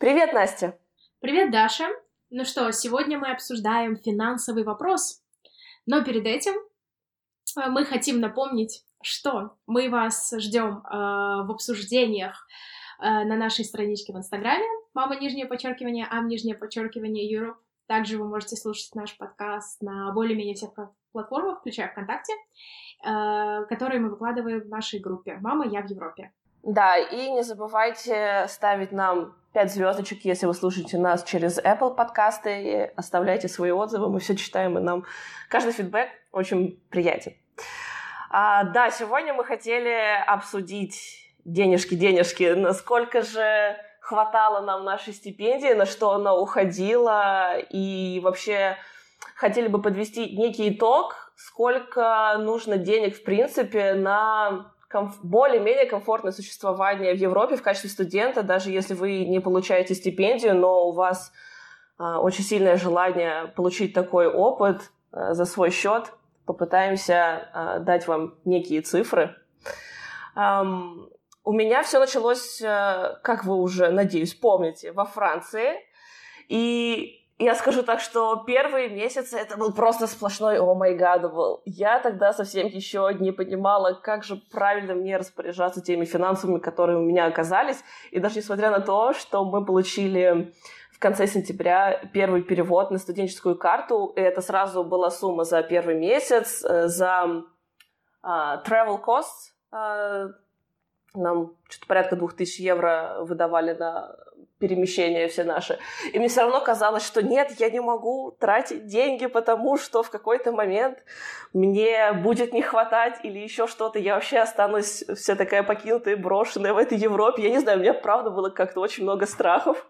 Привет, Настя! Привет, Даша! Ну что, сегодня мы обсуждаем финансовый вопрос. Но перед этим э, мы хотим напомнить, что мы вас ждем э, в обсуждениях э, на нашей страничке в Инстаграме мама нижнее подчеркивание, ам нижнее подчеркивание Europe. Также вы можете слушать наш подкаст на более-менее всех платформах, включая ВКонтакте, э, которые мы выкладываем в нашей группе «Мама, я в Европе». Да, и не забывайте ставить нам 5 звездочек, если вы слушаете нас через Apple подкасты, оставляйте свои отзывы, мы все читаем, и нам каждый фидбэк очень приятен. А, да, сегодня мы хотели обсудить денежки-денежки, насколько же хватало нам нашей стипендии, на что она уходила, и вообще хотели бы подвести некий итог, сколько нужно денег, в принципе, на комф- более-менее комфортное существование в Европе в качестве студента, даже если вы не получаете стипендию, но у вас э, очень сильное желание получить такой опыт э, за свой счет, попытаемся э, дать вам некие цифры. Um, у меня все началось, как вы уже, надеюсь, помните, во Франции. И я скажу так, что первые месяцы это был просто сплошной о май гад. Я тогда совсем еще не понимала, как же правильно мне распоряжаться теми финансами, которые у меня оказались. И даже несмотря на то, что мы получили в конце сентября первый перевод на студенческую карту, и это сразу была сумма за первый месяц, э, за uh, travel costs, uh, нам что-то порядка двух тысяч евро выдавали на перемещения все наши. И мне все равно казалось, что нет, я не могу тратить деньги, потому что в какой-то момент мне будет не хватать или еще что-то. Я вообще останусь вся такая покинутая, брошенная в этой Европе. Я не знаю, у меня правда было как-то очень много страхов.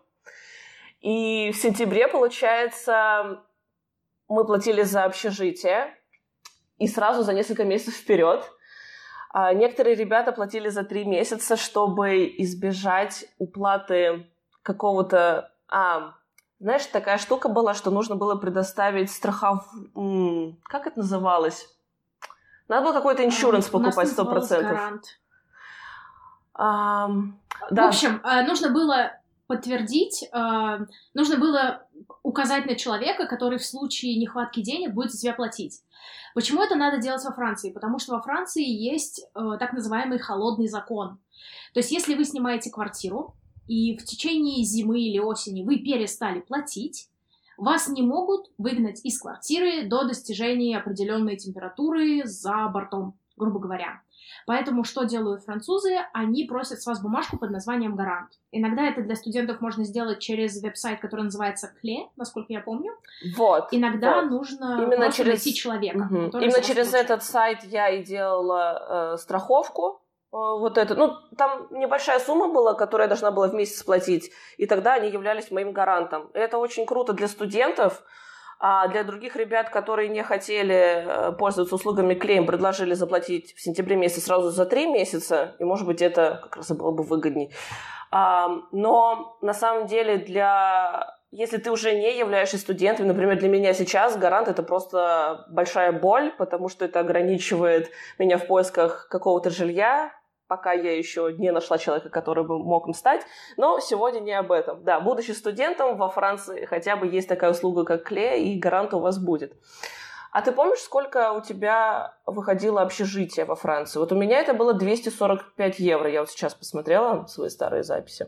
И в сентябре, получается, мы платили за общежитие и сразу за несколько месяцев вперед. А некоторые ребята платили за три месяца, чтобы избежать уплаты какого-то... А, знаешь, такая штука была, что нужно было предоставить страхов... Как это называлось? Надо было какой-то иншуранс покупать сто процентов. А, да. В общем, нужно было подтвердить, э, нужно было указать на человека, который в случае нехватки денег будет за себя платить. Почему это надо делать во Франции? Потому что во Франции есть э, так называемый холодный закон. То есть, если вы снимаете квартиру, и в течение зимы или осени вы перестали платить, вас не могут выгнать из квартиры до достижения определенной температуры за бортом, грубо говоря. Поэтому что делают французы? Они просят с вас бумажку под названием «Гарант». Иногда это для студентов можно сделать через веб-сайт, который называется «Кле», насколько я помню. Вот. Иногда вот. нужно Именно через... найти человека. Угу. Именно через этот сайт я и делала э, страховку вот это, ну, там небольшая сумма была, которую я должна была в месяц платить, и тогда они являлись моим гарантом. И это очень круто для студентов, а для других ребят, которые не хотели э, пользоваться услугами клейм, предложили заплатить в сентябре месяце сразу за три месяца, и, может быть, это как раз было бы выгодней. Но на самом деле для если ты уже не являешься студентом, например, для меня сейчас гарант это просто большая боль, потому что это ограничивает меня в поисках какого-то жилья, пока я еще не нашла человека, который бы мог им стать. Но сегодня не об этом. Да, будучи студентом во Франции, хотя бы есть такая услуга, как клей, и гарант у вас будет. А ты помнишь, сколько у тебя выходило общежитие во Франции? Вот у меня это было 245 евро. Я вот сейчас посмотрела свои старые записи.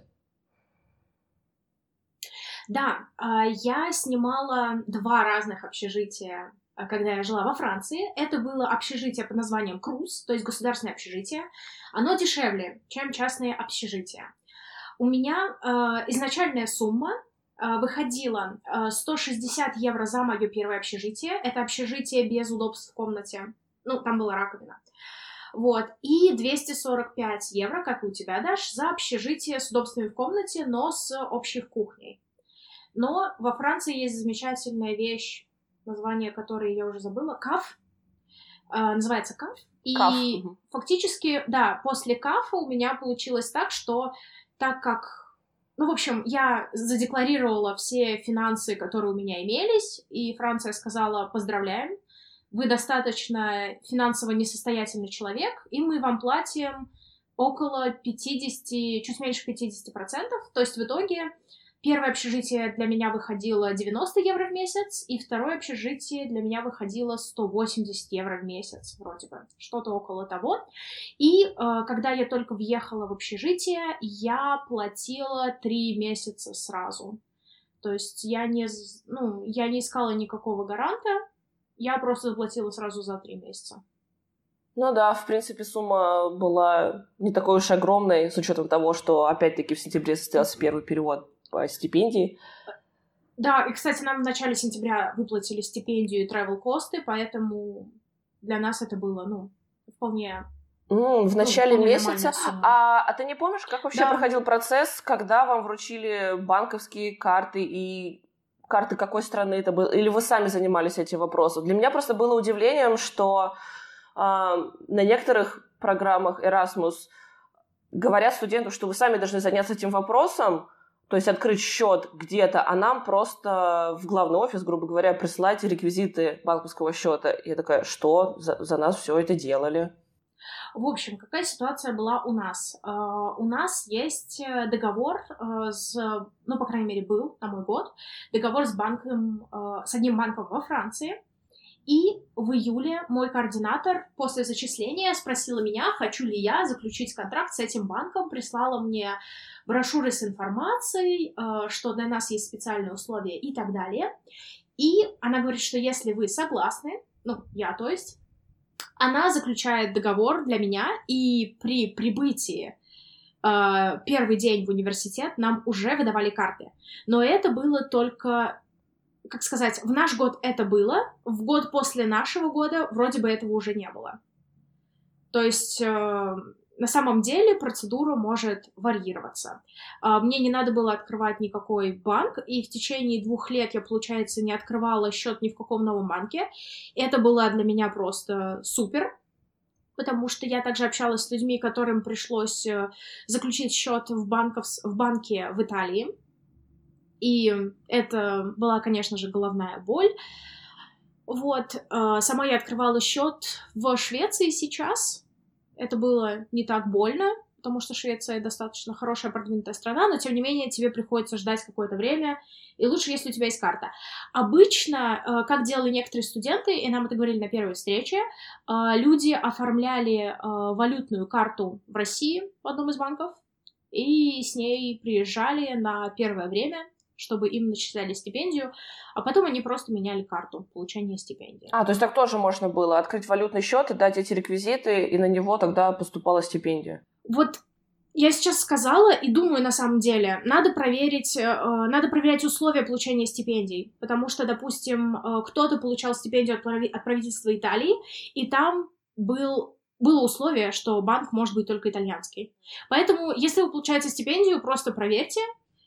Да, а, я снимала два разных общежития когда я жила во Франции. Это было общежитие под названием Круз, то есть государственное общежитие. Оно дешевле, чем частные общежития. У меня э, изначальная сумма э, выходила э, 160 евро за мое первое общежитие. Это общежитие без удобств в комнате. Ну, там была раковина. Вот. И 245 евро, как у тебя, Даш, за общежитие с удобствами в комнате, но с общей кухней. Но во Франции есть замечательная вещь, название которой я уже забыла, КАФ. Э, называется КАФ. И Каф. фактически, да, после КАФа у меня получилось так, что так как, ну, в общем, я задекларировала все финансы, которые у меня имелись, и Франция сказала, поздравляем, вы достаточно финансово несостоятельный человек, и мы вам платим около 50, чуть меньше 50%, то есть в итоге первое общежитие для меня выходило 90 евро в месяц, и второе общежитие для меня выходило 180 евро в месяц, вроде бы, что-то около того. И э, когда я только въехала в общежитие, я платила три месяца сразу. То есть я не, ну, я не искала никакого гаранта, я просто заплатила сразу за три месяца. Ну да, в принципе, сумма была не такой уж огромной, с учетом того, что опять-таки в сентябре состоялся первый перевод стипендии. Да, и, кстати, нам в начале сентября выплатили стипендию и travel косты, поэтому для нас это было, ну, вполне Mm, в ну, начале ну, месяца. А, а ты не помнишь, как вообще да. проходил процесс, когда вам вручили банковские карты и карты какой страны это было? Или вы сами занимались этим вопросом? Для меня просто было удивлением, что э, на некоторых программах Erasmus говорят студенту, что вы сами должны заняться этим вопросом, то есть открыть счет где-то, а нам просто в главный офис, грубо говоря, присылать реквизиты банковского счета. Я такая, что? За, за нас все это делали? В общем, какая ситуация была у нас? Uh, у нас есть э, договор uh, с, ну, по крайней мере, был на мой год, договор с банком, uh, с одним банком во Франции. И в июле мой координатор после зачисления спросила меня, хочу ли я заключить контракт с этим банком, прислала мне брошюры с информацией, что для нас есть специальные условия и так далее. И она говорит, что если вы согласны, ну, я, то есть, она заключает договор для меня, и при прибытии э, первый день в университет нам уже выдавали карты. Но это было только, как сказать, в наш год это было, в год после нашего года вроде бы этого уже не было. То есть э, на самом деле процедура может варьироваться. А, мне не надо было открывать никакой банк, и в течение двух лет я, получается, не открывала счет ни в каком новом банке. Это было для меня просто супер, потому что я также общалась с людьми, которым пришлось э, заключить счет в, банков, в банке в Италии. И это была, конечно же, головная боль. Вот, э, сама я открывала счет в Швеции сейчас, это было не так больно, потому что Швеция достаточно хорошая продвинутая страна, но тем не менее тебе приходится ждать какое-то время, и лучше, если у тебя есть карта. Обычно, э, как делали некоторые студенты, и нам это говорили на первой встрече, э, люди оформляли валютную карту в России в одном из банков, и с ней приезжали на первое время, чтобы им начисляли стипендию, а потом они просто меняли карту получения стипендии. А, то есть так тоже можно было открыть валютный счет и дать эти реквизиты, и на него тогда поступала стипендия. Вот я сейчас сказала и думаю на самом деле, надо проверить, э, надо проверять условия получения стипендий, потому что, допустим, э, кто-то получал стипендию от, прави- от правительства Италии, и там был было условие, что банк может быть только итальянский. Поэтому, если вы получаете стипендию, просто проверьте,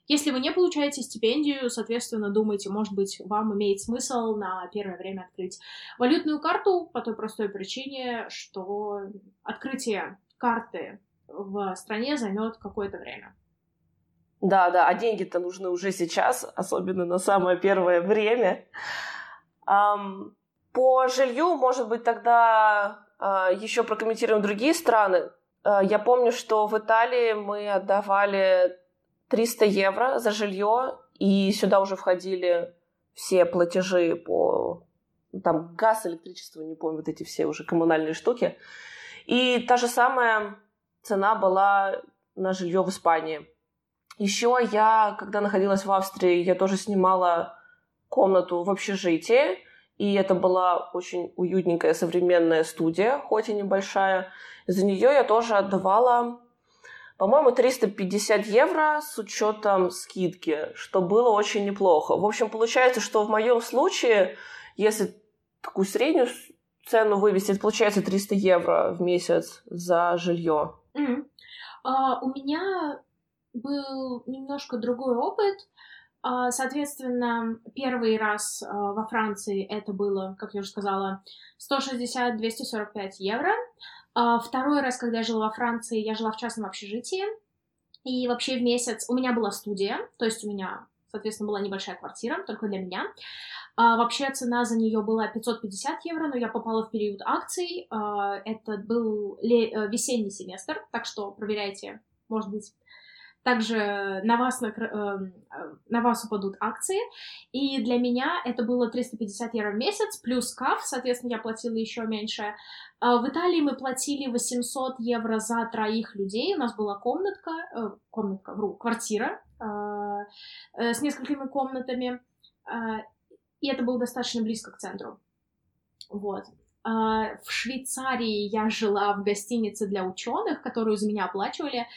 если вы не получаете стипендию, соответственно, думайте, может быть, вам имеет смысл на первое время открыть валютную карту по той простой причине, что открытие карты в стране займет какое-то время. Да, да, а деньги-то нужны уже сейчас, особенно на самое первое время. По жилью, может быть, тогда а, еще прокомментируем другие страны. Uh, я помню, что в Италии мы отдавали 300 евро за жилье, и сюда уже входили все платежи по там газ, электричество, не помню, вот эти все уже коммунальные штуки. И та же самая цена была на жилье в Испании. Еще я, когда находилась в Австрии, я тоже снимала комнату в общежитии, и это была очень уютненькая современная студия, хоть и небольшая. За нее я тоже отдавала по-моему, 350 евро с учетом скидки, что было очень неплохо. В общем, получается, что в моем случае, если такую среднюю цену вывести, это получается 300 евро в месяц за жилье. Mm-hmm. Uh, у меня был немножко другой опыт. Uh, соответственно, первый раз uh, во Франции это было, как я уже сказала, 160-245 евро. А, второй раз, когда я жила во Франции, я жила в частном общежитии. И вообще в месяц у меня была студия, то есть у меня, соответственно, была небольшая квартира, только для меня. А, вообще цена за нее была 550 евро, но я попала в период акций. А, это был э, весенний семестр, так что проверяйте, может быть, также на вас, на, э, на вас упадут акции, и для меня это было 350 евро в месяц, плюс каф, соответственно, я платила еще меньше. А в Италии мы платили 800 евро за троих людей, у нас была комнатка, э, комнатка, вру, квартира э, э, с несколькими комнатами, э, и это было достаточно близко к центру. Вот. Uh, в Швейцарии я жила в гостинице для ученых, которую за меня оплачивали.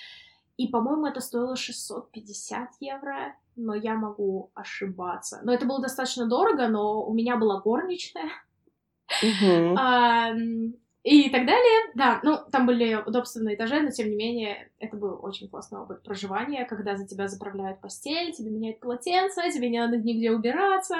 И, по-моему, это стоило 650 евро, но я могу ошибаться. Но это было достаточно дорого, но у меня была горничная. А, и так далее. Да, ну, там были удобства на этаже, но тем не менее, это был очень классный опыт проживания, когда за тебя заправляют постель, тебе меняют полотенце, тебе не надо нигде убираться.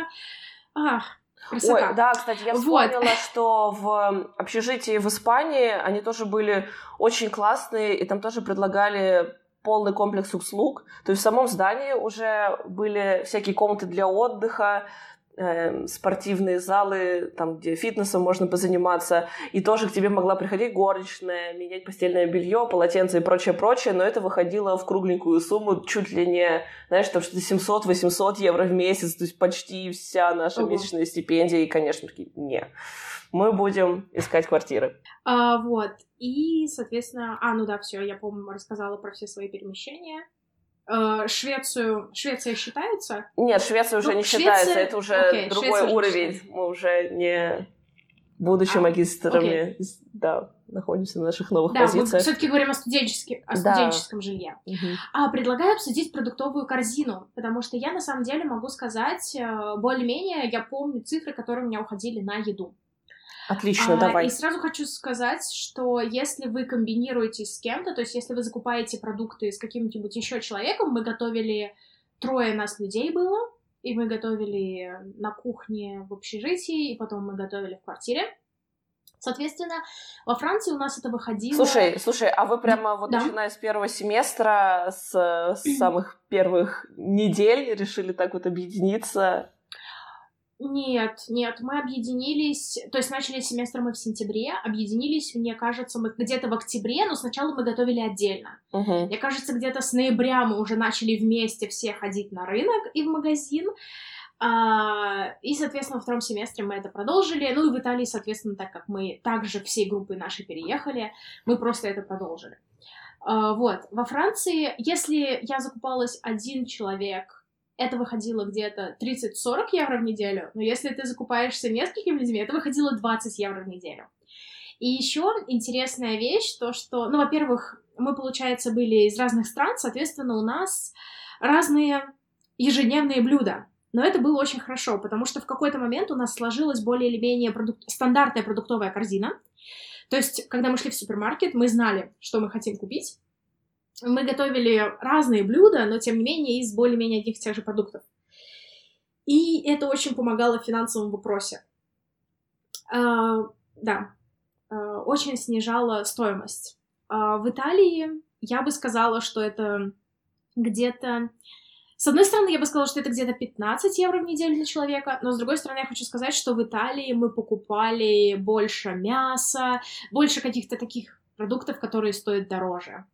Ах, красота. Ой, да, кстати, я Вот. вспомнила, что в общежитии в Испании они тоже были очень классные, и там тоже предлагали полный комплекс услуг. То есть в самом здании уже были всякие комнаты для отдыха, эм, спортивные залы, там, где фитнесом можно позаниматься, и тоже к тебе могла приходить горничная, менять постельное белье, полотенце и прочее-прочее, но это выходило в кругленькую сумму, чуть ли не, знаешь, там что-то 700-800 евро в месяц, то есть почти вся наша Ого. месячная стипендия, и, конечно, такие, не, мы будем искать квартиры. А, вот. И, соответственно... А, ну да, все, я, по-моему, рассказала про все свои перемещения. Э, Швецию... Швеция считается? Нет, Швеция уже Ну, не Швеция- считается, это уже окей, другой Швеция уже уровень, считается. мы уже не будучи А, магистрами, да, находимся на наших новых Да, мы позициях. все-таки говорим о, студенческе- о Да. студенческом жилье. Мгм. А, предлагаю обсудить продуктовую корзину, потому что я на самом деле могу сказать, э, более-менее я помню цифры, которые у меня уходили на еду. Отлично, А, давай. И сразу хочу сказать, что если вы комбинируетесь с кем-то, то есть если вы закупаете продукты с каким-нибудь еще человеком, мы готовили трое нас людей было, и мы готовили на кухне в общежитии, и потом мы готовили в квартире. Соответственно, во Франции у нас это выходило... Слушай, слушай, а вы прямо вот Да. начиная с первого семестра, с, с самых первых недель решили так вот объединиться? Нет, нет, мы объединились, то есть начали семестр мы в сентябре, объединились, мне кажется, мы где-то в октябре, но сначала мы готовили отдельно. Мгм. Мне кажется, где-то с ноября мы уже начали вместе все ходить на рынок и в магазин. А, и, соответственно, во втором семестре мы это продолжили. Ну и в Италии, соответственно, так как мы также всей группой нашей переехали, мы просто это продолжили. А, вот. Во Франции, если я закупалась один человек, это выходило где-то 30-40 евро в неделю, но если ты закупаешься несколькими людьми, это выходило 20 евро в неделю. И еще интересная вещь, то что, ну, во-первых, мы, получается, были из разных стран, соответственно, у нас разные ежедневные блюда. Но это было очень хорошо, потому что в какой-то момент у нас сложилась более или менее продук- стандартная продуктовая корзина. То есть, когда мы шли в супермаркет, мы знали, что мы хотим купить. Мы готовили разные блюда, но тем не менее из более-менее одних и тех же продуктов. И это очень помогало в финансовом вопросе. А, да, а, очень снижало стоимость. А, в Италии я бы сказала, что это где-то... С одной стороны, я бы сказала, что это где-то 15 евро в неделю на человека, но с другой стороны, я хочу сказать, что в Италии мы покупали больше мяса, больше каких-то таких продуктов, которые стоят дороже.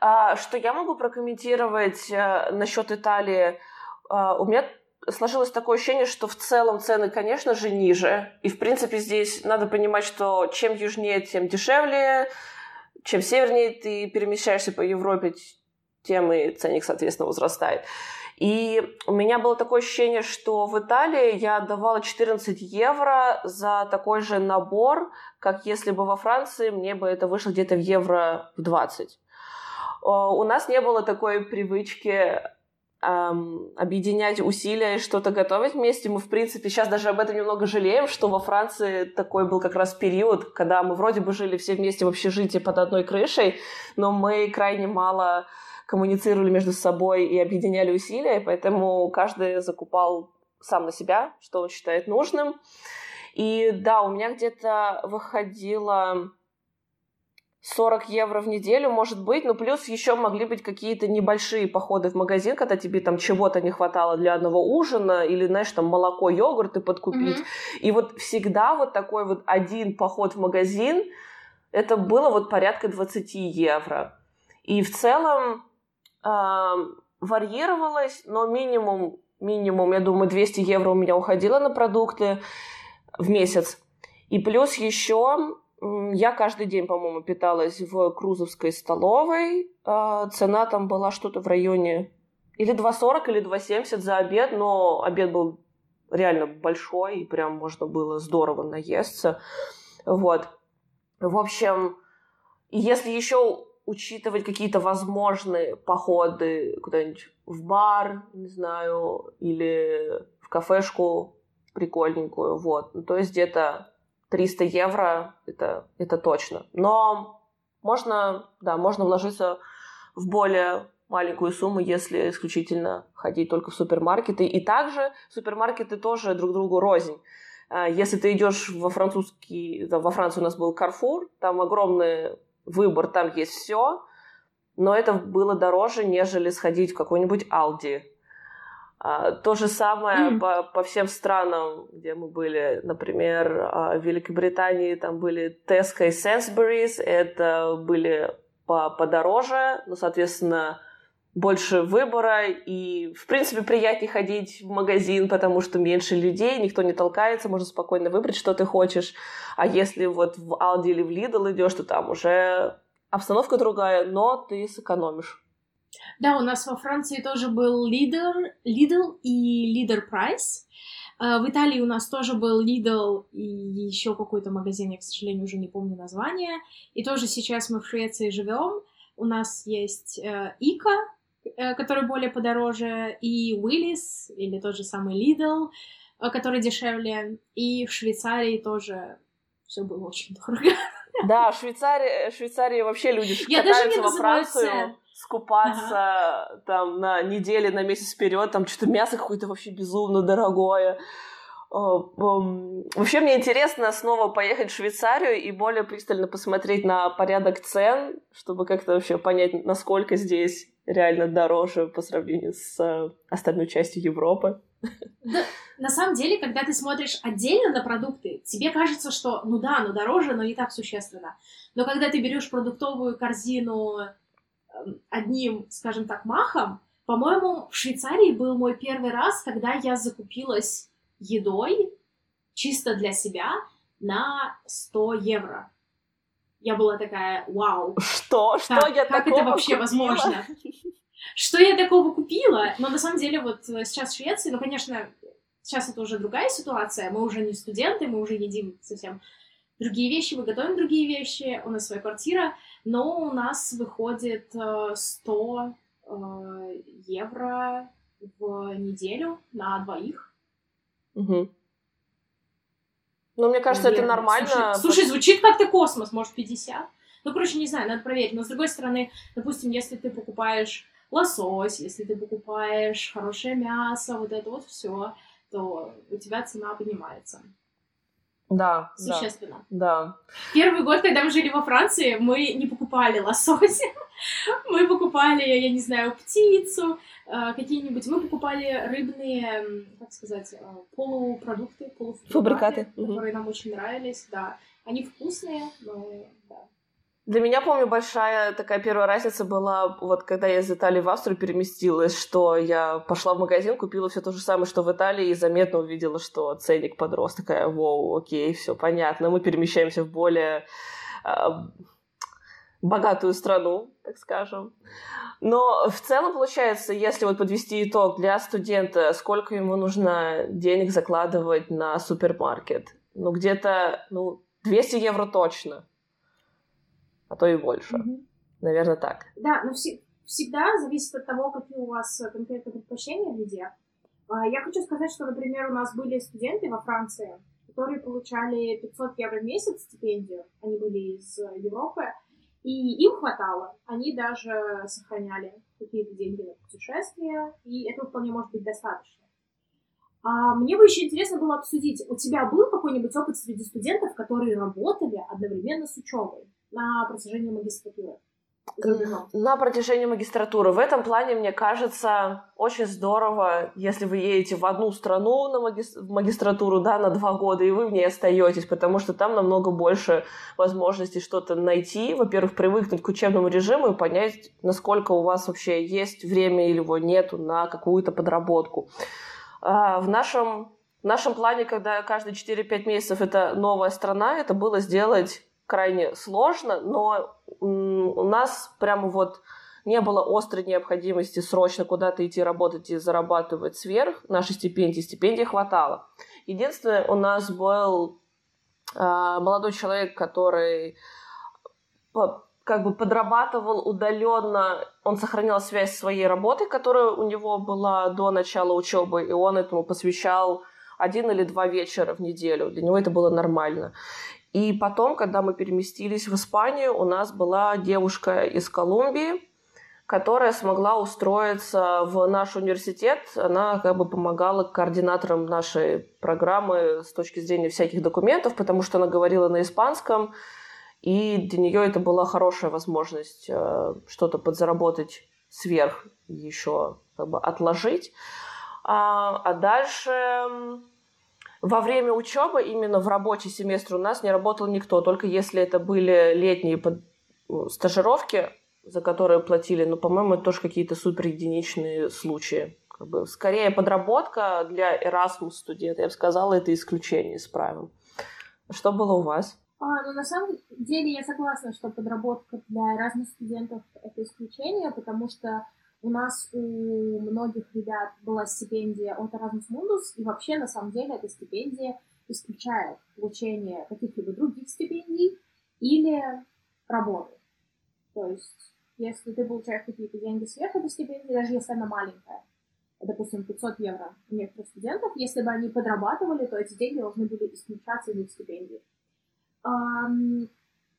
А, что я могу прокомментировать э, насчет Италии? А, у меня сложилось такое ощущение, что в целом цены, конечно же, ниже. И, в принципе, здесь надо понимать, что чем южнее, тем дешевле. Чем севернее ты перемещаешься по Европе, тем и ценник, соответственно, возрастает. И у меня было такое ощущение, что в Италии я отдавала 14 евро за такой же набор, как если бы во Франции мне бы это вышло где-то в евро в 20. У нас не было такой привычки эм, объединять усилия и что-то готовить вместе. Мы, в принципе, сейчас даже об этом немного жалеем, что во Франции такой был как раз период, когда мы вроде бы жили все вместе в общежитии под одной крышей, но мы крайне мало коммуницировали между собой и объединяли усилия, поэтому каждый закупал сам на себя, что он считает нужным. И да, у меня где-то выходило 40 евро в неделю, может быть, но плюс еще могли быть какие-то небольшие походы в магазин, когда тебе там чего-то не хватало для одного ужина, или, знаешь, там молоко, йогурты подкупить. Мгм. И вот всегда вот такой вот один поход в магазин, это было вот порядка 20 евро. И в целом варьировалось, но минимум, минимум, я думаю, 200 евро у меня уходило на продукты в месяц. И плюс еще я каждый день, по-моему, питалась в Крузовской столовой. А, цена там была что-то в районе или 2,40, или 2,70 за обед, но обед был реально большой, и прям можно было здорово наесться. Вот. В общем, если еще учитывать какие-то возможные походы куда-нибудь в бар, не знаю, или в кафешку прикольненькую, вот. То есть где-то 300 евро, это, это точно. Но можно, да, можно вложиться в более маленькую сумму, если исключительно ходить только в супермаркеты. И также супермаркеты тоже друг другу рознь. А, если ты идешь во французский, во Франции у нас был Carrefour, там огромный выбор, там есть все, но это было дороже, нежели сходить в какой-нибудь Aldi а, то же самое mm. по, по всем странам, где мы были, например, а, в Великобритании там были Tesco и Sainsbury's, это были по подороже, но, соответственно, больше выбора и, в принципе, приятнее ходить в магазин, потому что меньше людей, никто не толкается, можно спокойно выбрать, что ты хочешь. А если вот в Aldi или в Lidl идешь, то там уже обстановка другая, но ты сэкономишь. Да, у нас во Франции тоже был Lidl, Lidl и Leader Price. А, в Италии у нас тоже был Lidl и еще какой-то магазин, я, к сожалению, уже не помню название. И тоже сейчас мы в Швеции живем. У нас есть э, Ика, э, который более подороже, и Willis, или тот же самый Lidl, э, который дешевле. И в Швейцарии тоже все было очень дорого. Да, в Швейцарии, Швейцарии вообще люди я катаются во Францию скупаться ага. там на недели, на месяц вперед, там что-то мясо какое-то вообще безумно дорогое. Вообще мне интересно снова поехать в Швейцарию и более пристально посмотреть на порядок цен, чтобы как-то вообще понять, насколько здесь реально дороже по сравнению с э, остальной частью Европы. Да, на самом деле, когда ты смотришь отдельно на продукты, тебе кажется, что ну да, ну дороже, но не так существенно. Но когда ты берешь продуктовую корзину Эм, одним, скажем так, махом. По-моему, в Швейцарии был мой первый раз, когда я закупилась едой чисто для себя на 100 евро. Я была такая, вау. Что? Что как, я Как это вообще купила? возможно? Что я такого купила? Но на самом деле вот э, сейчас в Швеции, ну, конечно, сейчас это уже другая ситуация. Мы уже не студенты, мы уже едим совсем другие вещи, мы готовим другие вещи, у нас своя квартира но у нас выходит 100 э, э, евро в неделю на двоих. Угу. Ну, мне кажется, Наверное. это нормально. Слушай, слушай, звучит как-то космос, может, 50? Ну, короче, не знаю, надо проверить. Но, с другой стороны, допустим, если ты покупаешь лосось, если ты покупаешь хорошее мясо, вот это вот все, то у тебя цена поднимается. Да. Существенно. Да. Первый год, когда мы жили во Франции, мы не покупали лосось. мы покупали, я не знаю, птицу, э, какие-нибудь... Мы покупали рыбные, как сказать, э, полупродукты, полуфабрикаты, которые нам очень нравились, да. Они вкусные, но для меня, помню, большая такая первая разница была, вот когда я из Италии в Австрию переместилась, что я пошла в магазин, купила все то же самое, что в Италии, и заметно увидела, что ценник подрос. Такая, вау, окей, все понятно, мы перемещаемся в более э, богатую страну, так скажем. Но в целом, получается, если вот подвести итог для студента, сколько ему нужно денег закладывать на супермаркет? Ну, где-то, ну, 200 евро точно а то и больше. Mm-hmm. Наверное, так. Да, но вс- всегда зависит от того, какие у вас э, конкретные предпочтения в еде. А, я хочу сказать, что, например, у нас были студенты во Франции, которые получали 500 евро в месяц стипендию. Они были из Европы, и им хватало. Они даже сохраняли какие-то деньги на путешествия, и этого вполне может быть достаточно. А мне бы еще интересно было обсудить, у тебя был какой-нибудь опыт среди студентов, которые работали одновременно с учебой? На протяжении магистратуры? на протяжении магистратуры. В этом плане, мне кажется, очень здорово, если вы едете в одну страну на маги... в магистратуру, да, на два года, и вы в ней остаетесь, потому что там намного больше возможностей что-то найти. Во-первых, привыкнуть к учебному режиму и понять, насколько у вас вообще есть время или его нету на какую-то подработку. А, в нашем, в нашем плане, когда каждые 4-5 месяцев это новая страна, это было сделать крайне сложно, но у нас прямо вот не было острой необходимости срочно куда-то идти работать и зарабатывать сверх нашей стипендии. Стипендии хватало. Единственное, у нас был э, молодой человек, который по, как бы подрабатывал удаленно, он сохранял связь с своей работой, которая у него была до начала учебы, и он этому посвящал один или два вечера в неделю. Для него это было нормально. И потом, когда мы переместились в Испанию, у нас была девушка из Колумбии, которая смогла устроиться в наш университет. Она как бы помогала координаторам нашей программы с точки зрения всяких документов, потому что она говорила на испанском, и для нее это была хорошая возможность э, что-то подзаработать сверх еще как бы отложить. А, а дальше во время учебы, именно в рабочий семестр, у нас не работал никто, только если это были летние под... Ну, стажировки, за которые платили, но, по-моему, это тоже какие-то супер единичные случаи. Как бы, скорее, подработка для Erasmus студента, я бы сказала, это исключение из правил. Что было у вас? А, ну, на самом деле, я согласна, что подработка для Erasmus студентов — это исключение, потому что у нас у многих ребят была стипендия от Erasmus Mundus, и вообще, на самом деле, эта стипендия исключает получение каких-либо других стипендий или работы. То есть, если ты получаешь какие-то деньги сверх этой стипендии, даже если она маленькая, допустим, 500 евро у некоторых студентов, если бы они подрабатывали, то эти деньги должны были исключаться из их стипендии.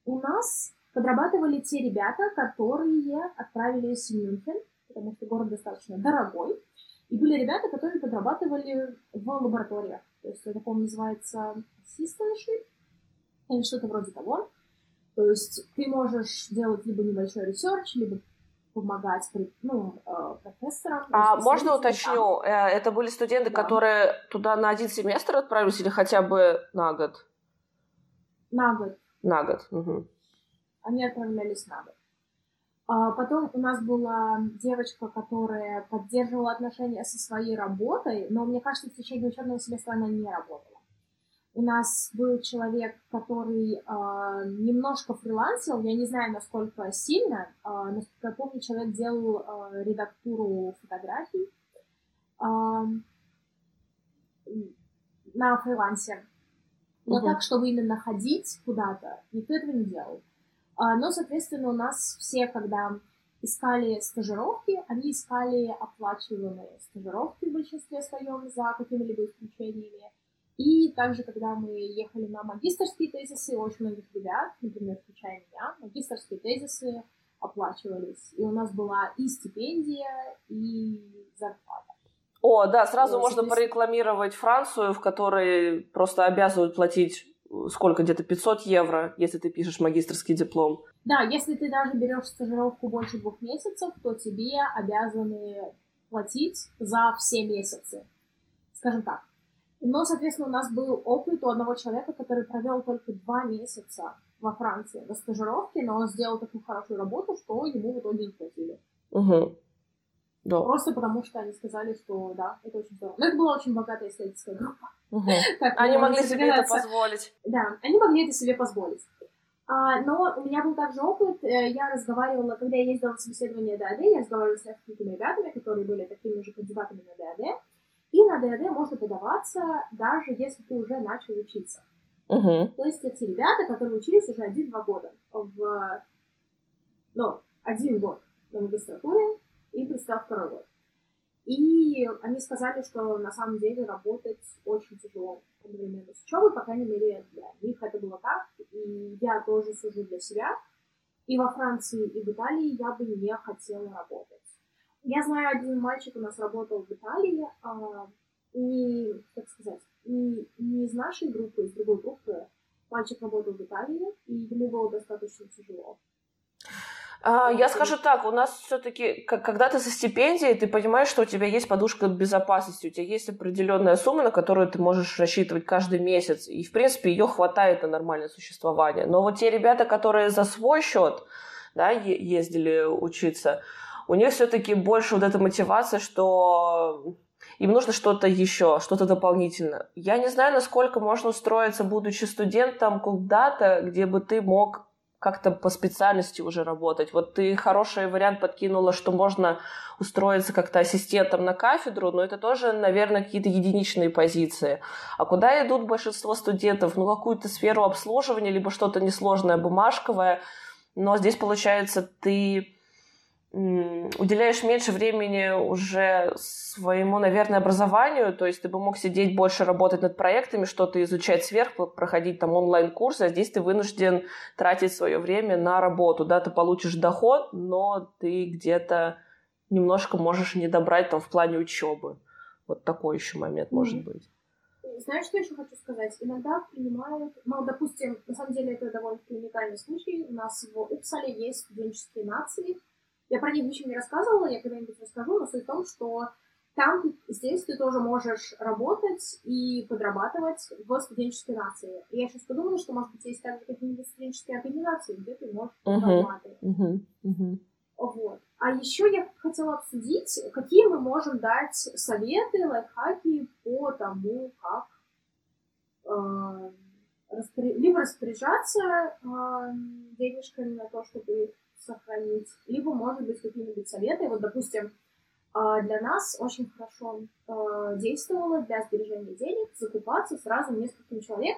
У нас подрабатывали те ребята, которые отправились в Мюнхен потому что город достаточно дорогой. И были ребята, которые подрабатывали в лабораториях. То есть это, по-моему, называется assistantship или что-то вроде того. То есть ты можешь делать либо небольшой ресерч, либо помогать ну, э, профессорам. А можно уточню, там. Э, это были студенты, да. которые туда на один семестр отправились или хотя бы на год? На год. На год. Угу. Они отправлялись на год. А потом у нас была девочка, которая поддерживала отношения со своей работой, но мне кажется, в течение учебного семестра она не работала. У нас был человек, который э, немножко фрилансил, я не знаю, насколько сильно, э, насколько я помню, человек делал э, редактуру фотографий э, на фрилансе. Но угу. так, чтобы именно ходить куда-то, никто этого не делал. Но, соответственно, у нас все, когда искали стажировки, они искали оплачиваемые стажировки в большинстве своем за какими-либо исключениями. И также, когда мы ехали на магистрские тезисы, очень многих ребят, например, включая меня, магистрские тезисы оплачивались. И у нас была и стипендия, и зарплата. О, да, сразу То можно порекламировать Францию, в которой просто обязывают платить сколько, где-то 500 евро, если ты пишешь магистрский диплом. Да, если ты даже берешь стажировку больше двух месяцев, то тебе обязаны платить за все месяцы, скажем так. Но, соответственно, у нас был опыт у одного человека, который провел только два месяца во Франции на стажировке, но он сделал такую хорошую работу, что ему в итоге не платили. Угу. Да. Просто потому, что они сказали, что да, это очень здорово. Но это была очень богатая исследовательская группа. Угу. Они могли себе это позволить. Да, они могли это себе позволить. А, но у меня был также опыт, э, я разговаривала, когда я ездила в собеседование ДАД, я разговаривала с несколькими ребятами, которые были такими же кандидатами на ДАД, и на ДАД можно подаваться, даже если ты уже начал учиться. Угу. То есть эти ребята, которые учились уже один-два года в... Ну, один год на магистратуре, и представил второй год. И они сказали, что на самом деле работать очень тяжело одновременно с учебой, по крайней мере, для них это было так. И я тоже сужу для себя. И во Франции, и в Италии я бы не хотела работать. Я знаю, один мальчик у нас работал в Италии, а, не, как сказать, не, не из нашей группы, из другой группы. Мальчик работал в Италии, и ему было достаточно тяжело. А, я скажу так, у нас все-таки, когда ты со стипендией, ты понимаешь, что у тебя есть подушка безопасности, у тебя есть определенная сумма, на которую ты можешь рассчитывать каждый месяц, и, в принципе, ее хватает на нормальное существование. Но вот те ребята, которые за свой счет да, ездили учиться, у них все-таки больше вот эта мотивация, что им нужно что-то еще, что-то дополнительное. Я не знаю, насколько можно устроиться, будучи студентом, куда-то, где бы ты мог как-то по специальности уже работать. Вот ты хороший вариант подкинула, что можно устроиться как-то ассистентом на кафедру, но это тоже, наверное, какие-то единичные позиции. А куда идут большинство студентов? Ну, какую-то сферу обслуживания, либо что-то несложное, бумажковое. Но здесь, получается, ты уделяешь меньше времени уже своему, наверное, образованию, то есть ты бы мог сидеть больше, работать над проектами, что-то изучать сверх, проходить там онлайн-курсы, а здесь ты вынужден тратить свое время на работу, да, ты получишь доход, но ты где-то немножко можешь не добрать там в плане учебы. Вот такой еще момент mm-hmm. может быть. Знаешь, что еще хочу сказать? Иногда принимают, ну, допустим, на самом деле это довольно-таки уникальный случай. У нас в Упсале есть студенческие нации, я про них ничего не рассказывала, я когда-нибудь расскажу, но суть в том, что там, здесь ты тоже можешь работать и подрабатывать в студенческой нации. И я сейчас подумала, что, может быть, есть также какие-нибудь студенческие организации, где ты можешь подрабатывать. Uh-huh. Uh-huh. Вот. А еще я хотела обсудить, какие мы можем дать советы, лайфхаки по тому, как э, распоря... либо распоряжаться э, денежками на то, чтобы их сохранить, либо, может быть, какие-нибудь советы. Вот, допустим, а, для нас очень хорошо а, действовало для сбережения денег закупаться сразу нескольким человек,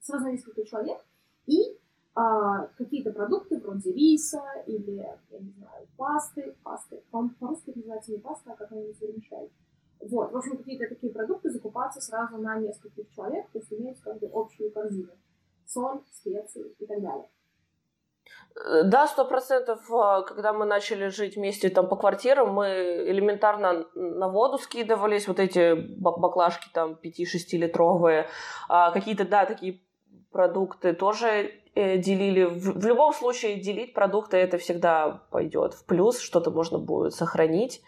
сразу несколько человек, и а, какие-то продукты вроде риса или, я не знаю, пасты, пасты, по-русски называется не паста, а как они совмещают. Вот, в общем, какие-то такие продукты закупаться сразу на нескольких человек, то есть иметь как бы общую корзину. Соль, специи и так далее. Э, да, сто процентов, а, когда мы начали жить вместе там по квартирам, мы элементарно на воду скидывались, вот эти баклажки там 5-6 литровые, а какие-то, да, такие продукты тоже э, делили. В, в любом случае делить продукты это всегда пойдет в плюс, что-то можно будет сохранить.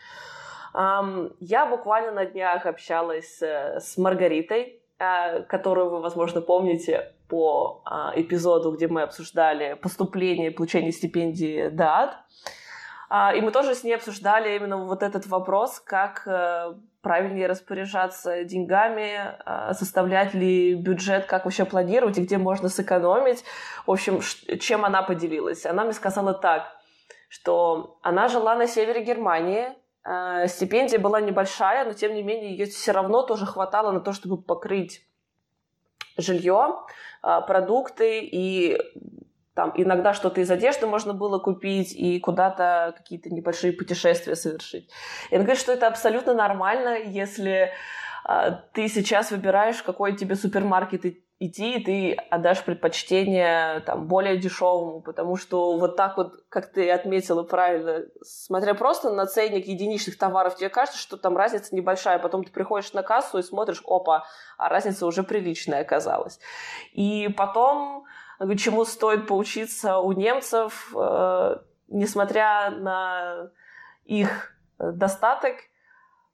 Я буквально на днях общалась э, с Маргаритой, которую вы, возможно, помните по а, эпизоду, где мы обсуждали поступление и получение стипендии ДАД. А, и мы тоже с ней обсуждали именно вот этот вопрос, как а, правильнее распоряжаться деньгами, а, составлять ли бюджет, как вообще планировать и где можно сэкономить. В общем, чем она поделилась? Она мне сказала так, что она жила на севере Германии, а, стипендия была небольшая, но тем не менее ее все равно тоже хватало на то, чтобы покрыть жилье, продукты и там иногда что-то из одежды можно было купить и куда-то какие-то небольшие путешествия совершить. И он говорит, что это абсолютно нормально, если а, ты сейчас выбираешь, какой тебе супермаркет идти, и ты отдашь предпочтение там, более дешевому, потому что вот так вот, как ты отметила правильно, смотря просто на ценник единичных товаров, тебе кажется, что там разница небольшая, потом ты приходишь на кассу и смотришь, опа, а разница уже приличная оказалась. И потом, чему стоит поучиться у немцев, э, несмотря на их достаток,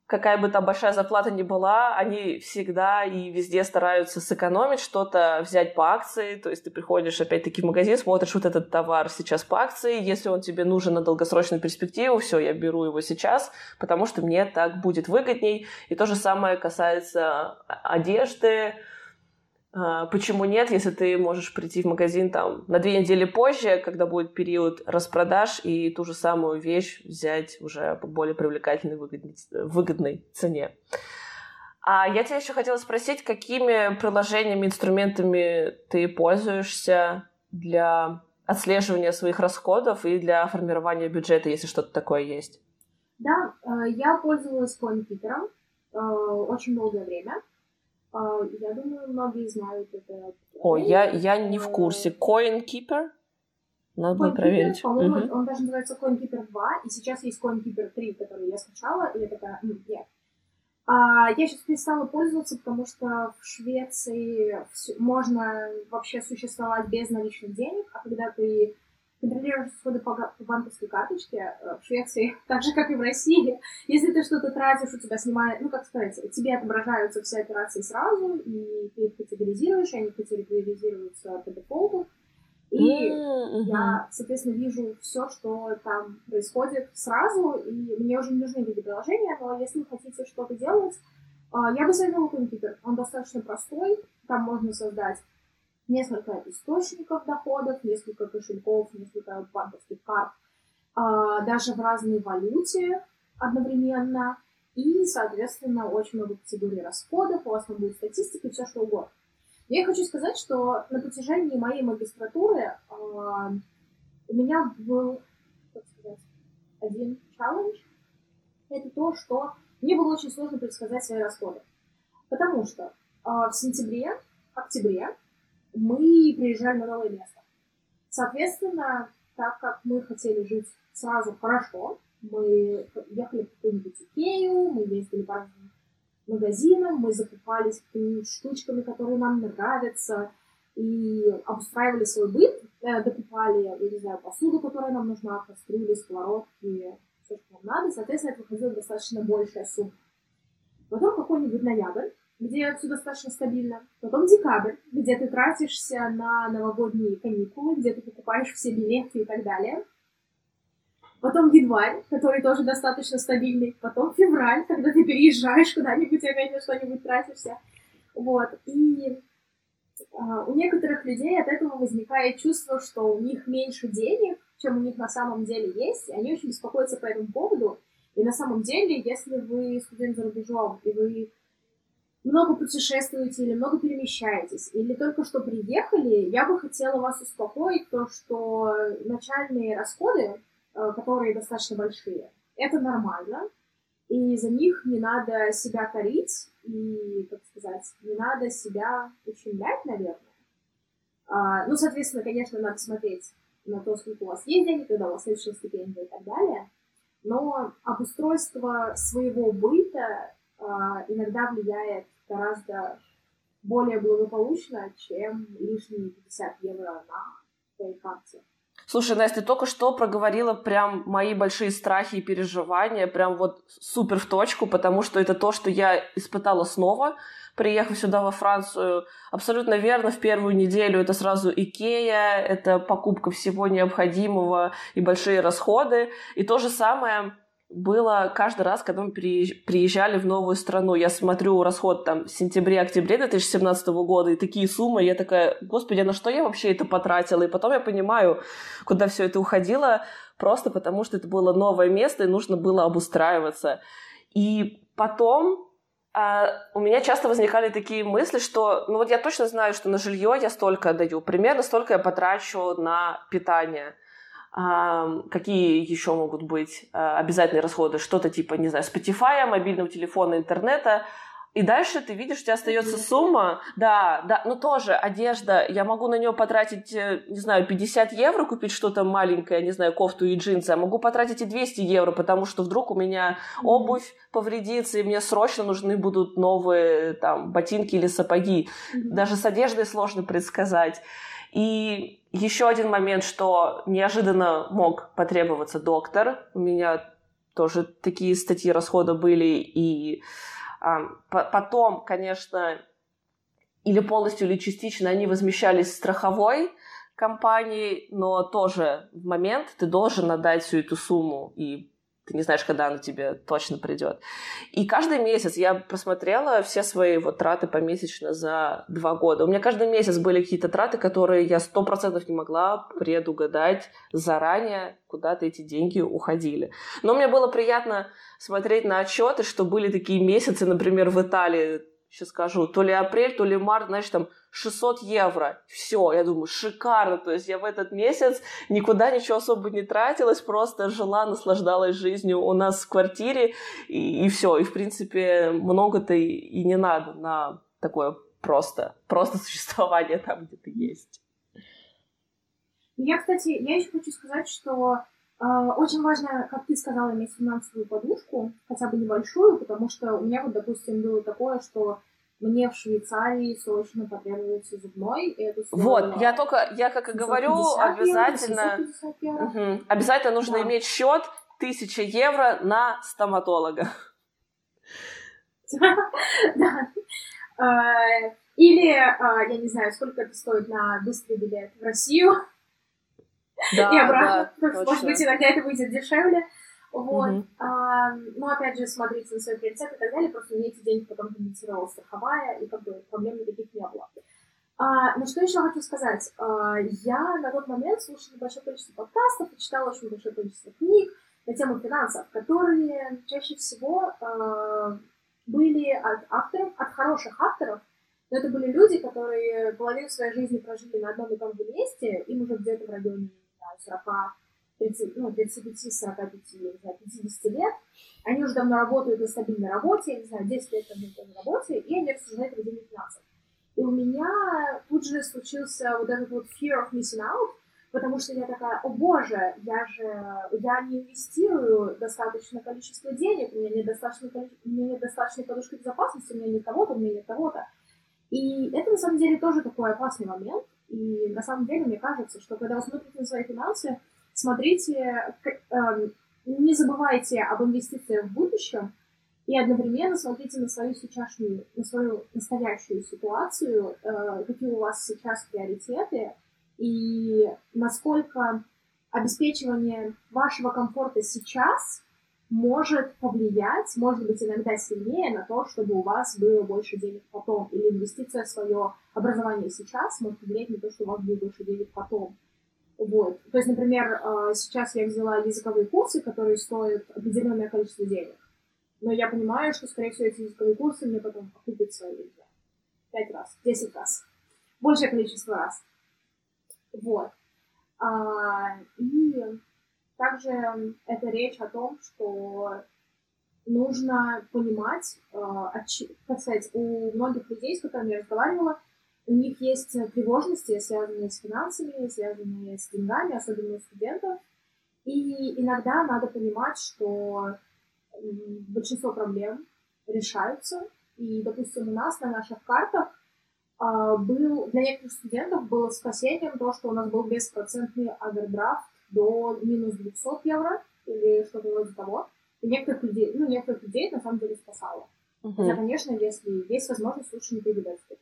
какая бы там большая зарплата ни была, они всегда и везде стараются сэкономить что-то, взять по акции. То есть ты приходишь опять-таки в магазин, смотришь вот этот товар сейчас по акции. Если он тебе нужен на долгосрочную перспективу, все, я беру его сейчас, потому что мне так будет выгодней. И то же самое касается одежды, почему нет, если ты можешь прийти в магазин там на две недели позже, когда будет период распродаж, и ту же самую вещь взять уже по более привлекательной, выгодной, выгодной цене. А я тебя еще хотела спросить, какими приложениями, инструментами ты пользуешься для отслеживания своих расходов и для формирования бюджета, если что-то такое есть? Да, э, я пользовалась CoinKeeper э, очень долгое время. А, я думаю, многие знают это. О, я, я не в курсе. CoinKeeper? Надо будет проверить. По-моему, угу. он даже называется CoinKeeper 2, и сейчас есть CoinKeeper 3, который я скачала, и я такая, нет. А, я сейчас перестала пользоваться, потому что в Швеции можно вообще существовать без наличных денег, а когда ты контролируешь расходы по, по банковской карточке э, в Швеции, так же, как и в России. Если ты что-то тратишь, у тебя снимает, ну, как сказать, тебе отображаются все операции сразу, и ты их категоризируешь, и они категоризируются по дефолту. И mm-hmm. я, соответственно, вижу все, что там происходит сразу, и мне уже не нужны эти приложения, но если вы хотите что-то делать, а, я бы советовала компьютер. Он достаточно простой, там можно создать несколько источников доходов, несколько кошельков, несколько банковских карт, а, даже в разной валюте одновременно, и, соответственно, очень много категорий расходов, у вас там будет статистика и все что угодно. Я хочу сказать, что на протяжении моей магистратуры э, у меня был, как сказать, один челлендж. Это то, что мне было очень сложно предсказать свои расходы. Потому что э, в сентябре, октябре мы приезжали на новое место. Соответственно, так как мы хотели жить сразу хорошо, мы ехали в какую-нибудь Икею, мы ездили по разным магазинам, мы закупались какими-нибудь штучками, которые нам нравятся, и обустраивали свой быт, э, докупали, я не знаю, посуду, которая нам нужна, кастрюли, сковородки, все, что нам надо. Соответственно, это выходила достаточно большая сумма. Потом какой-нибудь ноябрь, где все достаточно стабильно. Потом декабрь, где ты тратишься на новогодние каникулы, где ты покупаешь все билеты и так далее. Потом январь, который тоже достаточно стабильный. Потом февраль, когда ты переезжаешь куда-нибудь и опять на что-нибудь тратишься. Вот. И а, у некоторых людей от этого возникает чувство, что у них меньше денег, чем у них на самом деле есть, и они очень беспокоятся по этому поводу. И на самом деле, если вы студент за рубежом, и вы много путешествуете или много перемещаетесь, или только что приехали, я бы хотела вас успокоить, то, что начальные расходы, э, которые достаточно большие, это нормально, и за них не надо себя корить, и, как сказать, не надо себя ущемлять, наверное. А, ну, соответственно, конечно, надо смотреть на то, сколько у вас есть денег, когда у вас следующая стипендия и так далее. Но обустройство своего быта а, иногда влияет гораздо более благополучно, чем лишние 50 евро на твоей карте. Слушай, Настя, ты только что проговорила прям мои большие страхи и переживания, прям вот супер в точку, потому что это то, что я испытала снова, приехав сюда во Францию. Абсолютно верно, в первую неделю это сразу Икея, это покупка всего необходимого и большие расходы. И то же самое было каждый раз, когда мы приезжали в новую страну. Я смотрю расход там в сентябре-октябре 2017 года, и такие суммы, я такая, господи, а на что я вообще это потратила? И потом я понимаю, куда все это уходило, просто потому что это было новое место, и нужно было обустраиваться. И потом а, у меня часто возникали такие мысли, что, ну вот я точно знаю, что на жилье я столько даю, примерно столько я потрачу на питание – Какие еще могут быть а, обязательные расходы? Что-то типа, не знаю, Spotify, мобильного телефона, интернета. И дальше ты видишь, у тебя остается сумма, да, да, но тоже одежда, я могу на нее потратить, э, не знаю, 50 евро, купить что-то маленькое, не знаю, кофту и джинсы, а могу потратить и 200 евро, потому что вдруг у меня обувь повредится, и мне срочно нужны будут новые там ботинки или сапоги. Даже с одеждой сложно предсказать. И еще один момент, что неожиданно мог потребоваться доктор. У меня тоже такие статьи расхода были. И а, потом, конечно, или полностью, или частично они возмещались страховой компанией, но тоже в момент ты должен отдать всю эту сумму и ты не знаешь, когда она тебе точно придет. И каждый месяц я просмотрела все свои вот траты помесячно за два года. У меня каждый месяц были какие-то траты, которые я сто процентов не могла предугадать заранее, куда-то эти деньги уходили. Но мне было приятно смотреть на отчеты, что были такие месяцы, например, в Италии, сейчас скажу, то ли апрель, то ли март, знаешь, там 600 евро. Все, я думаю, шикарно. То есть я в этот месяц никуда ничего особо не тратилась, просто жила, наслаждалась жизнью у нас в квартире, и, и все. И, в принципе, много-то и, и не надо на такое просто, просто существование там, где ты есть. Я, кстати, я еще хочу сказать, что очень важно, как ты сказала, иметь финансовую подушку, хотя бы небольшую, потому что у меня вот, допустим, было такое, что мне в Швейцарии срочно потребуется зубной. И это вот, я только, я как и говорю, обязательно, евро, угу, обязательно нужно да. иметь счет 1000 евро на стоматолога. А, или, а, я не знаю, сколько это стоит на быстрый билет в Россию. Да, и обратно. Да, Может быть, иногда это выйдет дешевле. Вот. Mm-hmm. А, ну, опять же, смотрите на свой приоритет и так далее. Просто мне эти деньги потом компенсировала страховая, и как бы проблем никаких не было. А, но что еще хочу сказать? А, я на тот момент слушала большое количество подкастов и читала очень большое количество книг на тему финансов, которые чаще всего а, были от авторов, от хороших авторов, но это были люди, которые половину своей жизни прожили на одном и том же месте, им уже где-то в районе, 40 30, ну, 35, 45, не знаю, 50 лет, они уже давно работают на стабильной работе, я не знаю, 10 лет на стабильной работе, и они рассуждают о ведении финансов. И у меня тут же случился вот этот вот fear of missing out, потому что я такая, о боже, я же, я не инвестирую достаточное количество денег, у меня нет достаточной, у нет достаточной подушки безопасности, у меня нет того-то, у меня нет того-то. И это на самом деле тоже такой опасный момент. И на самом деле мне кажется, что когда вы смотрите на свои финансы, смотрите, эм, не забывайте об инвестициях в будущем и одновременно смотрите на свою сейчасшнюю, на свою настоящую ситуацию, э, какие у вас сейчас приоритеты и насколько обеспечивание вашего комфорта сейчас может повлиять, может быть, иногда сильнее на то, чтобы у вас было больше денег потом. Или инвестиция в свое образование сейчас может повлиять на то, что у вас будет больше денег потом. Вот. То есть, например, а, сейчас я взяла языковые курсы, которые стоят определенное количество денег. Но я понимаю, что, скорее всего, эти языковые курсы мне потом окупятся пять раз, десять раз. Большее количество раз. Вот. А, и также это речь о том, что нужно понимать, а, как сказать, у многих людей, с которыми я разговаривала, у них есть тревожности, связанные с финансами, связанные с деньгами, особенно у студентов. И иногда надо понимать, что большинство проблем решаются. И, допустим, у нас на наших картах а, был, для некоторых студентов было спасением то, что у нас был беспроцентный овердрафт до минус 200 евро или что-то вроде того. И некоторых людей, ну, некоторых людей на самом деле спасало. Uh-huh. Хотя, конечно, если есть возможность, лучше не прибегать к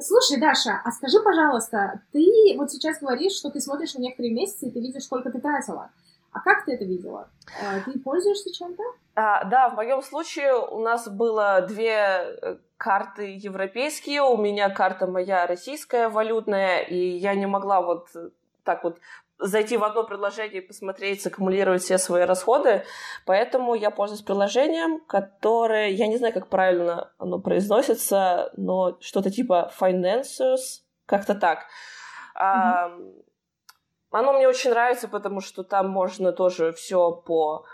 Слушай, Даша, а скажи, пожалуйста, ты вот сейчас говоришь, что ты смотришь на некоторые месяцы, и ты видишь, сколько ты тратила. А как ты это видела? Э, ты пользуешься чем-то? А, да, в моем случае у нас было две э, карты европейские, у меня карта моя российская валютная, и я не могла вот так вот зайти в одно приложение и посмотреть, саккумулировать все свои расходы. Поэтому я пользуюсь приложением, которое, я не знаю, как правильно оно произносится, но что-то типа Finances, как-то так. Mm-hmm. Оно мне очень нравится, потому что там можно тоже все по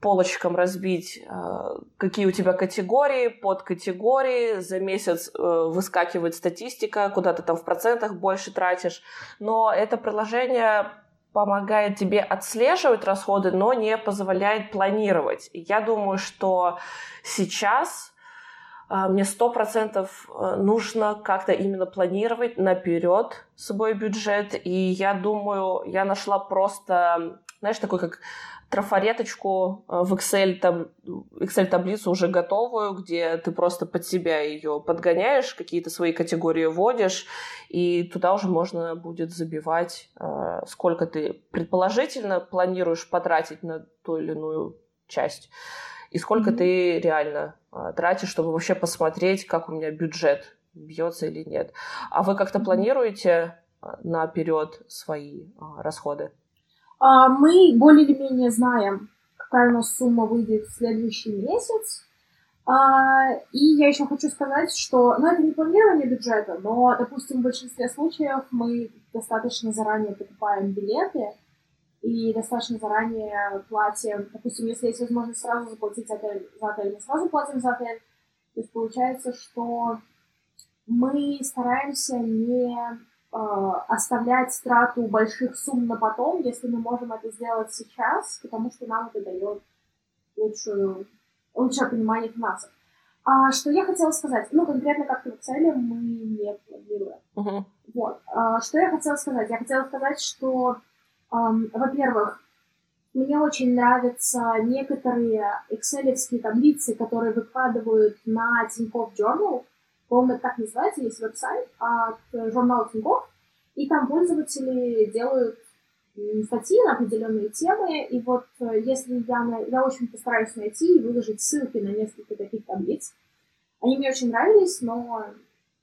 полочкам разбить, а, какие у тебя категории, подкатегории, за месяц э, выскакивает статистика, куда ты там в процентах больше тратишь. Но это приложение помогает тебе отслеживать расходы, но не позволяет планировать. И я думаю, что сейчас а, мне сто процентов э, нужно как-то именно планировать наперед свой бюджет. И я думаю, я нашла просто, знаешь, такой как трафареточку э, в Excel, там, Excel таблицу уже готовую, где ты просто под себя ее подгоняешь, какие-то свои категории вводишь, и туда уже можно будет забивать, э, сколько ты предположительно планируешь потратить на ту или иную часть, и сколько mm-hmm. ты реально э, тратишь, чтобы вообще посмотреть, как у меня бюджет бьется или нет. А вы как-то планируете наперед свои расходы? А, мы более или менее знаем, какая у нас сумма выйдет в следующий месяц. А, и я еще хочу сказать, что, ну, это не планирование бюджета, но, допустим, в большинстве случаев мы достаточно заранее покупаем билеты и достаточно заранее платим, допустим, если есть возможность сразу заплатить отель, за отель, мы сразу платим за отель. То есть получается, что мы стараемся не оставлять страту больших сумм на потом, если мы можем это сделать сейчас, потому что нам это дает лучшую, лучшее понимание финансов. А что я хотела сказать? Ну, конкретно как-то в цели мы не планируем. Мгм. Вот. А, что я хотела сказать? Я хотела сказать, что, ам, во-первых, мне очень нравятся некоторые экселевские таблицы, которые выкладывают на Тинькофф Journal. По-моему, так называется, есть веб-сайт от э, журнала Тинькофф. И там пользователи делают статьи на определенные темы. И вот э, если я, я очень постараюсь найти и выложить ссылки на несколько таких таблиц. Они мне очень нравились, но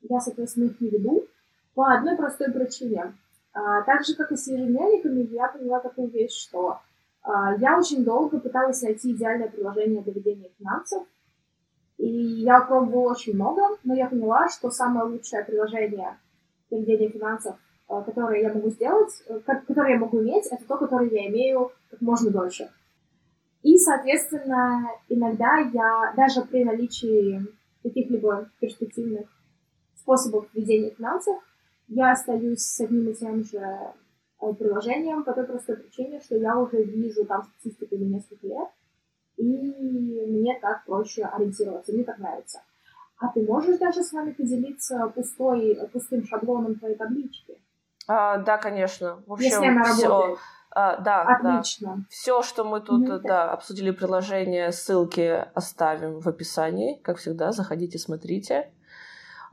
я, соответственно, их не веду по одной простой причине. А, так же, как и с ежедневниками, я поняла такую вещь, что а, я очень долго пыталась найти идеальное приложение для ведения финансов, и я пробовала очень много, но я поняла, что самое лучшее приложение ведения финансов, а, которое я могу сделать, э, ко- которое я могу иметь, это то, которое я имею как можно дольше. И, соответственно, иногда я даже при наличии каких-либо перспективных способов ведения финансов, я остаюсь с одним и тем же э, приложением по той простой причине, что я уже вижу там статистику за несколько лет, и мне так проще ориентироваться, мне так нравится. А ты можешь даже с нами поделиться пустой, пустым шаблоном твоей таблички? А, да, конечно. В общем, если она всё- работает. а, да, да. Отлично. Все, что мы тут Мгм. да, обсудили приложение, ссылки оставим в описании. Как всегда, заходите, смотрите.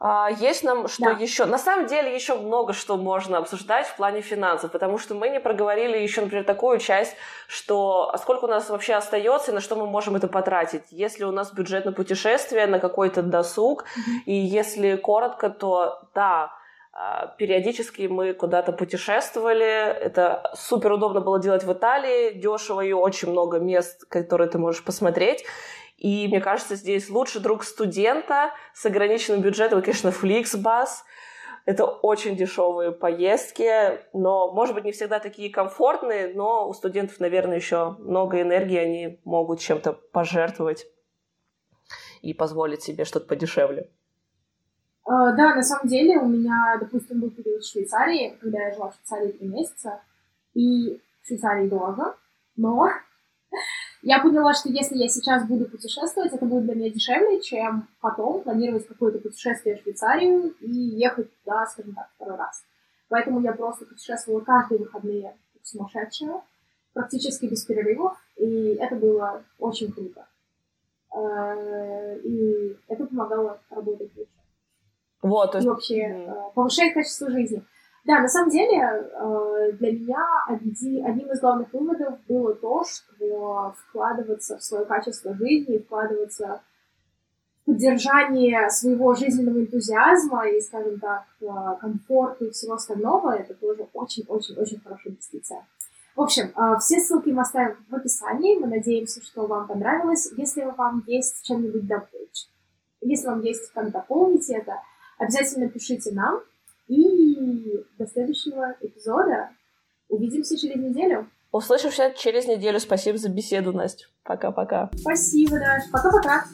А, есть нам что Да. еще? На самом деле еще много что можно обсуждать в плане финансов, потому что мы не проговорили еще, например, такую часть, что а сколько у нас вообще остается и на что мы можем это потратить. Если у нас бюджет на путешествие, на какой-то досуг, и если коротко, то да, а, периодически мы куда-то путешествовали. Это супер удобно было делать в Италии, дешево и очень много мест, которые ты можешь посмотреть. И мне кажется, здесь лучший друг студента с ограниченным бюджетом, конечно, Flixbus. Это очень дешевые поездки, но, может быть, не всегда такие комфортные, но у студентов, наверное, еще много энергии, они могут чем-то пожертвовать и позволить себе что-то подешевле. Э, Да, на самом деле у меня, допустим, был период в Швейцарии, когда я жила в Швейцарии три месяца, и в Швейцарии дорого, но я поняла, что если я сейчас буду путешествовать, это будет для меня дешевле, чем потом планировать какое-то путешествие в Швейцарию и ехать туда, скажем так, второй раз. Поэтому я просто путешествовала каждые выходные как сумасшедшая, практически без перерывов, и это было очень круто. Э, И это помогало работать лучше Вот, то и есть вообще Мгм. э, повышает качество жизни. Да, на самом деле э, для меня одним из главных выводов было то, что вкладываться в свое качество жизни, вкладываться в поддержание своего жизненного энтузиазма и, скажем так, э, комфорта и всего остального, это тоже очень-очень-очень хорошая инвестиция. В общем, э, все ссылки мы оставим в описании. Мы надеемся, что вам понравилось. Если вам есть чем-нибудь дополнить, если вам есть как дополнить это, обязательно пишите нам. И до следующего эпизода. Увидимся через неделю. услышимся через неделю. Спасибо за беседу, Настя. Пока-пока. Спасибо, Даш. Пока-пока.